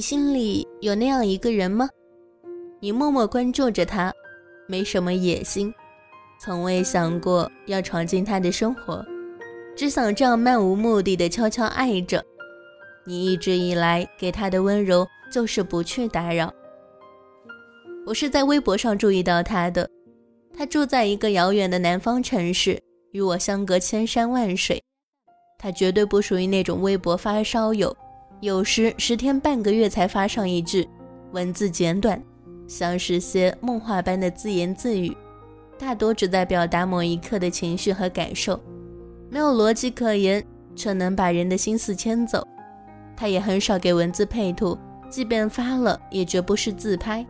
你心里有那样一个人吗？你默默关注着他，没什么野心，从未想过要闯进他的生活，只想这样漫无目的的悄悄爱着。你一直以来给他的温柔就是不去打扰。我是在微博上注意到他的，他住在一个遥远的南方城市，与我相隔千山万水。他绝对不属于那种微博发烧友。有时十天半个月才发上一句，文字简短，像是些梦话般的自言自语，大多只在表达某一刻的情绪和感受，没有逻辑可言，却能把人的心思牵走。他也很少给文字配图，即便发了，也绝不是自拍，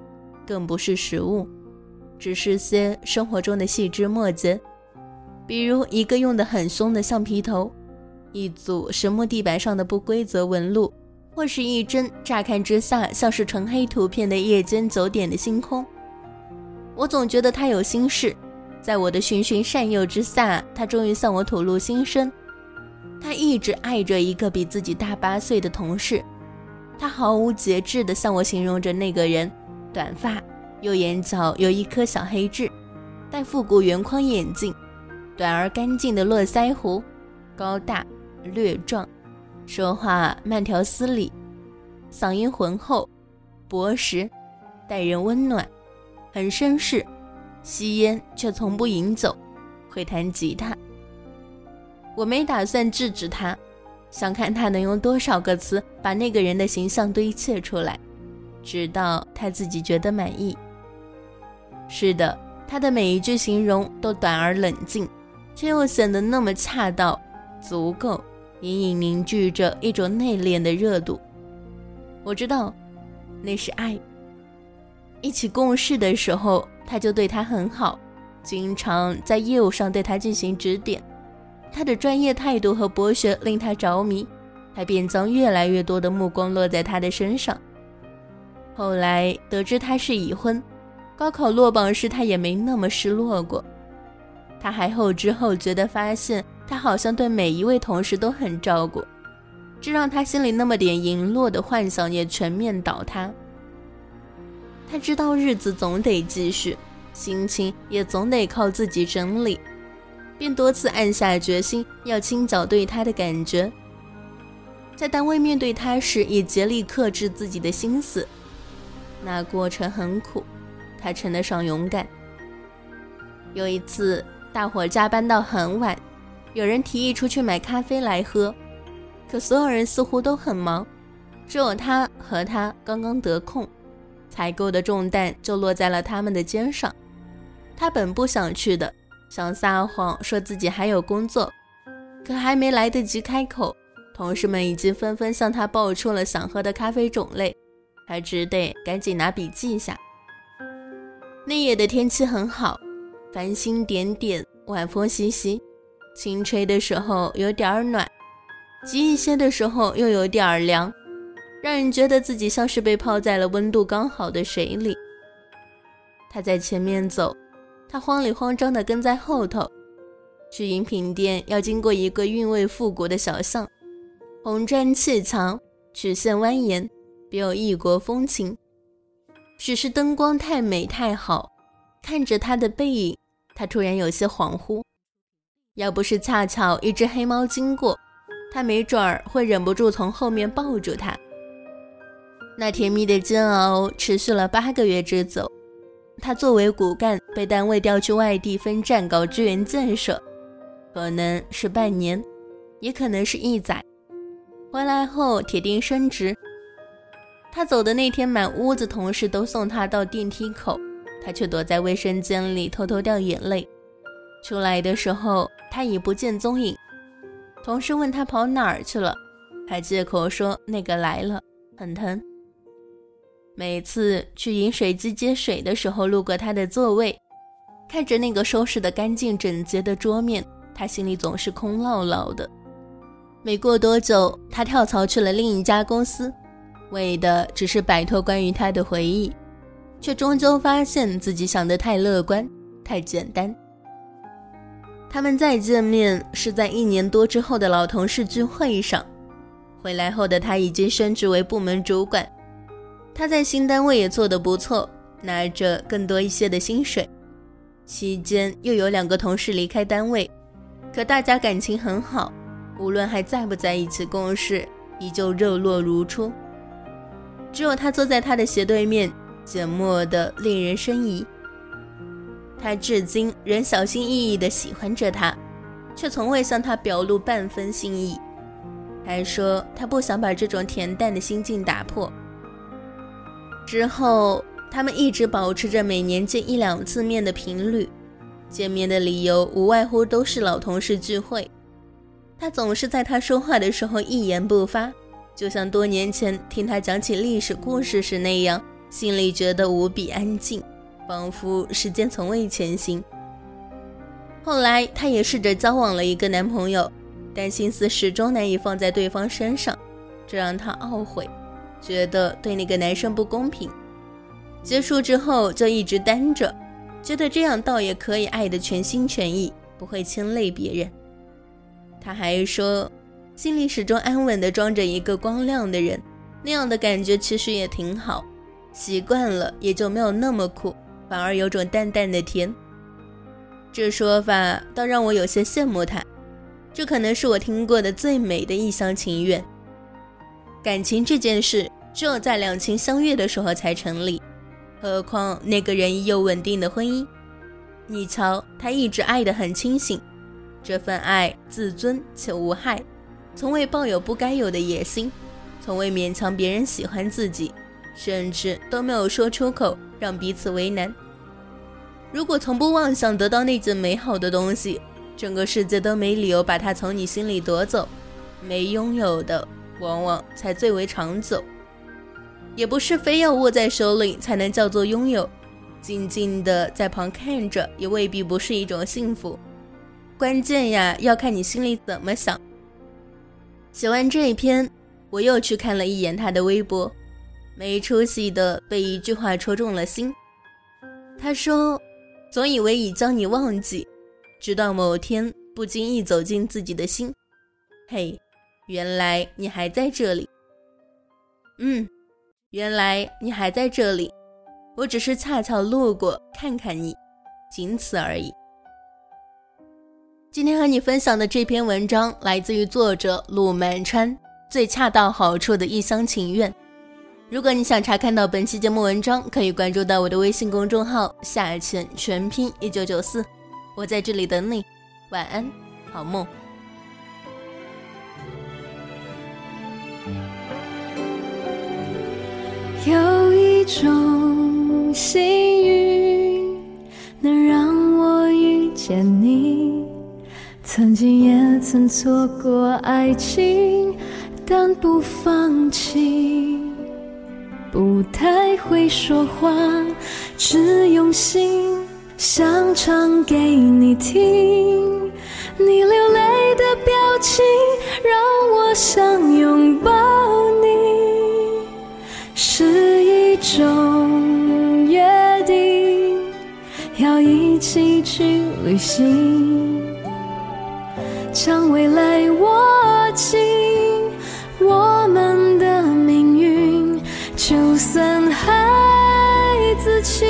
更不是实物，只是些生活中的细枝末节，比如一个用的很凶的橡皮头，一组实木地板上的不规则纹路。或是一帧乍看之下像是纯黑图片的夜间九点的星空，我总觉得他有心事。在我的循循善诱之下，他终于向我吐露心声。他一直爱着一个比自己大八岁的同事。他毫无节制地向我形容着那个人：短发，右眼角有一颗小黑痣，戴复古圆框眼镜，短而干净的络腮胡，高大略壮。说话慢条斯理，嗓音浑厚、薄实，待人温暖，很绅士。吸烟却从不饮酒，会弹吉他。我没打算制止他，想看他能用多少个词把那个人的形象堆砌出来，直到他自己觉得满意。是的，他的每一句形容都短而冷静，却又显得那么恰到，足够。隐隐凝聚着一种内敛的热度，我知道，那是爱。一起共事的时候，他就对他很好，经常在业务上对他进行指点。他的专业态度和博学令他着迷，他便将越来越多的目光落在他的身上。后来得知他是已婚，高考落榜时他也没那么失落过。他还后知后觉地发现。他好像对每一位同事都很照顾，这让他心里那么点羸弱的幻想也全面倒塌。他知道日子总得继续，心情也总得靠自己整理，便多次暗下决心要清剿对他的感觉。在单位面对他时，也竭力克制自己的心思。那过程很苦，他称得上勇敢。有一次，大伙加班到很晚。有人提议出去买咖啡来喝，可所有人似乎都很忙，只有他和他刚刚得空，采购的重担就落在了他们的肩上。他本不想去的，想撒谎说自己还有工作，可还没来得及开口，同事们已经纷纷向他报出了想喝的咖啡种类，他只得赶紧拿笔记下。那夜的天气很好，繁星点点，晚风习习。轻吹的时候有点儿暖，急一些的时候又有点儿凉，让人觉得自己像是被泡在了温度刚好的水里。他在前面走，他慌里慌张地跟在后头。去饮品店要经过一个韵味复古的小巷，红砖砌墙，曲线蜿蜒，别有异国风情。只是灯光太美太好，看着他的背影，他突然有些恍惚。要不是恰巧一只黑猫经过，他没准儿会忍不住从后面抱住它。那甜蜜的煎熬持续了八个月之久。他作为骨干被单位调去外地分站搞支援建设，可能是半年，也可能是一载。回来后铁定升职。他走的那天，满屋子同事都送他到电梯口，他却躲在卫生间里偷偷掉眼泪。出来的时候，他已不见踪影。同事问他跑哪儿去了，他借口说那个来了，很疼。每次去饮水机接水的时候，路过他的座位，看着那个收拾的干净整洁的桌面，他心里总是空落落的。没过多久，他跳槽去了另一家公司，为的只是摆脱关于他的回忆，却终究发现自己想得太乐观，太简单。他们再见面是在一年多之后的老同事聚会上。回来后的他已经升职为部门主管，他在新单位也做得不错，拿着更多一些的薪水。期间又有两个同事离开单位，可大家感情很好，无论还在不在一起共事，依旧热络如初。只有他坐在他的斜对面，缄默的令人生疑。他至今仍小心翼翼地喜欢着他，却从未向他表露半分心意。还说他不想把这种恬淡的心境打破。之后，他们一直保持着每年见一两次面的频率，见面的理由无外乎都是老同事聚会。他总是在他说话的时候一言不发，就像多年前听他讲起历史故事时那样，心里觉得无比安静，仿佛时间从未前行。后来，她也试着交往了一个男朋友。但心思始终难以放在对方身上，这让她懊悔，觉得对那个男生不公平。结束之后就一直单着，觉得这样倒也可以爱得全心全意，不会牵累别人。她还说，心里始终安稳地装着一个光亮的人，那样的感觉其实也挺好，习惯了也就没有那么苦，反而有种淡淡的甜。这说法倒让我有些羡慕他。这可能是我听过的最美的一厢情愿。感情这件事，只有在两情相悦的时候才成立，何况那个人已有稳定的婚姻。你瞧，他一直爱得很清醒，这份爱自尊且无害，从未抱有不该有的野心，从未勉强别人喜欢自己，甚至都没有说出口让彼此为难。如果从不妄想得到那件美好的东西，整个世界都没理由把它从你心里夺走，没拥有的往往才最为长久。也不是非要握在手里才能叫做拥有，静静的在旁看着也未必不是一种幸福。关键呀，要看你心里怎么想。写完这一篇，我又去看了一眼他的微博，没出息的被一句话戳中了心。他说：“总以为已将你忘记。”直到某天不经意走进自己的心，嘿，原来你还在这里。嗯，原来你还在这里。我只是恰巧路过看看你，仅此而已。今天和你分享的这篇文章来自于作者陆满川，最恰到好处的一厢情愿。如果你想查看到本期节目文章，可以关注到我的微信公众号“夏浅全拼一九九四”。我在这里等你，晚安，好梦。有一种幸运能让我遇见你，曾经也曾错过爱情，但不放弃。不太会说话，只用心。想唱给你听，你流泪的表情让我想拥抱你，是一种约定，要一起去旅行，将未来握紧，情。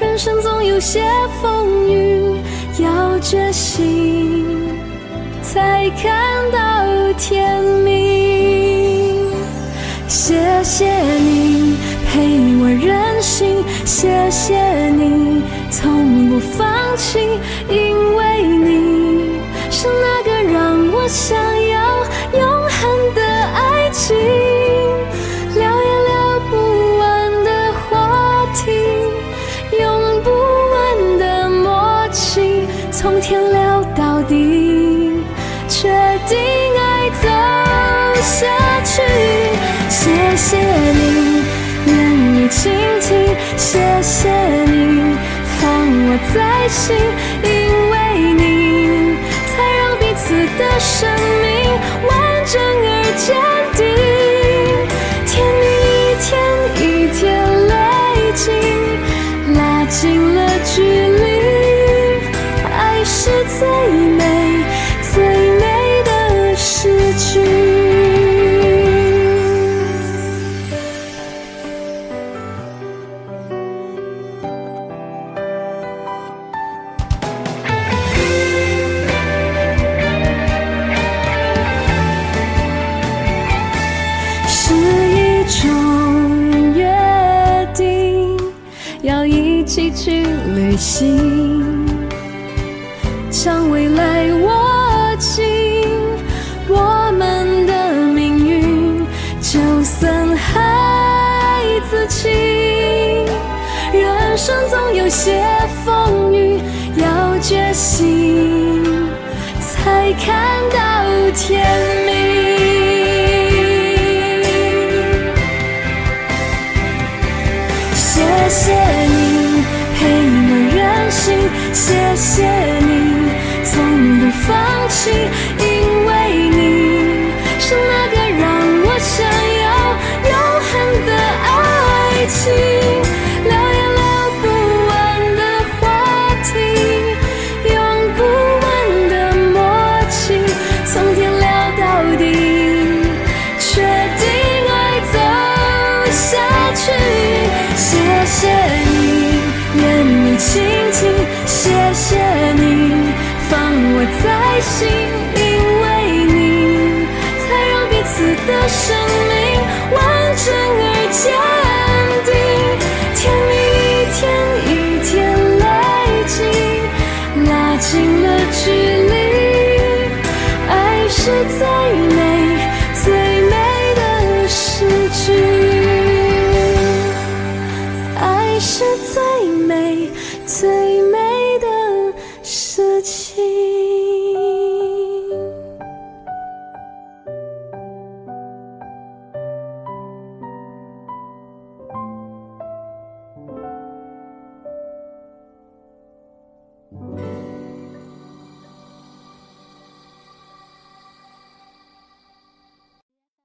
人生总有些风雨，要决心才看到天明。谢谢你陪我任性，谢谢你从不放弃，因为你是那个让我想谢谢你愿意倾听，谢谢你放我在心，因为你才让彼此的生命完整而坚定。甜蜜一天一天累积，拉近了距离，爱是最美最美的诗句。去旅行，将未来握紧。我们的命运，就算孩子气，人生总有些风雨，要决心，才看到天明。谢谢你从不放弃，因为你是那个让我想要永恒的爱情，此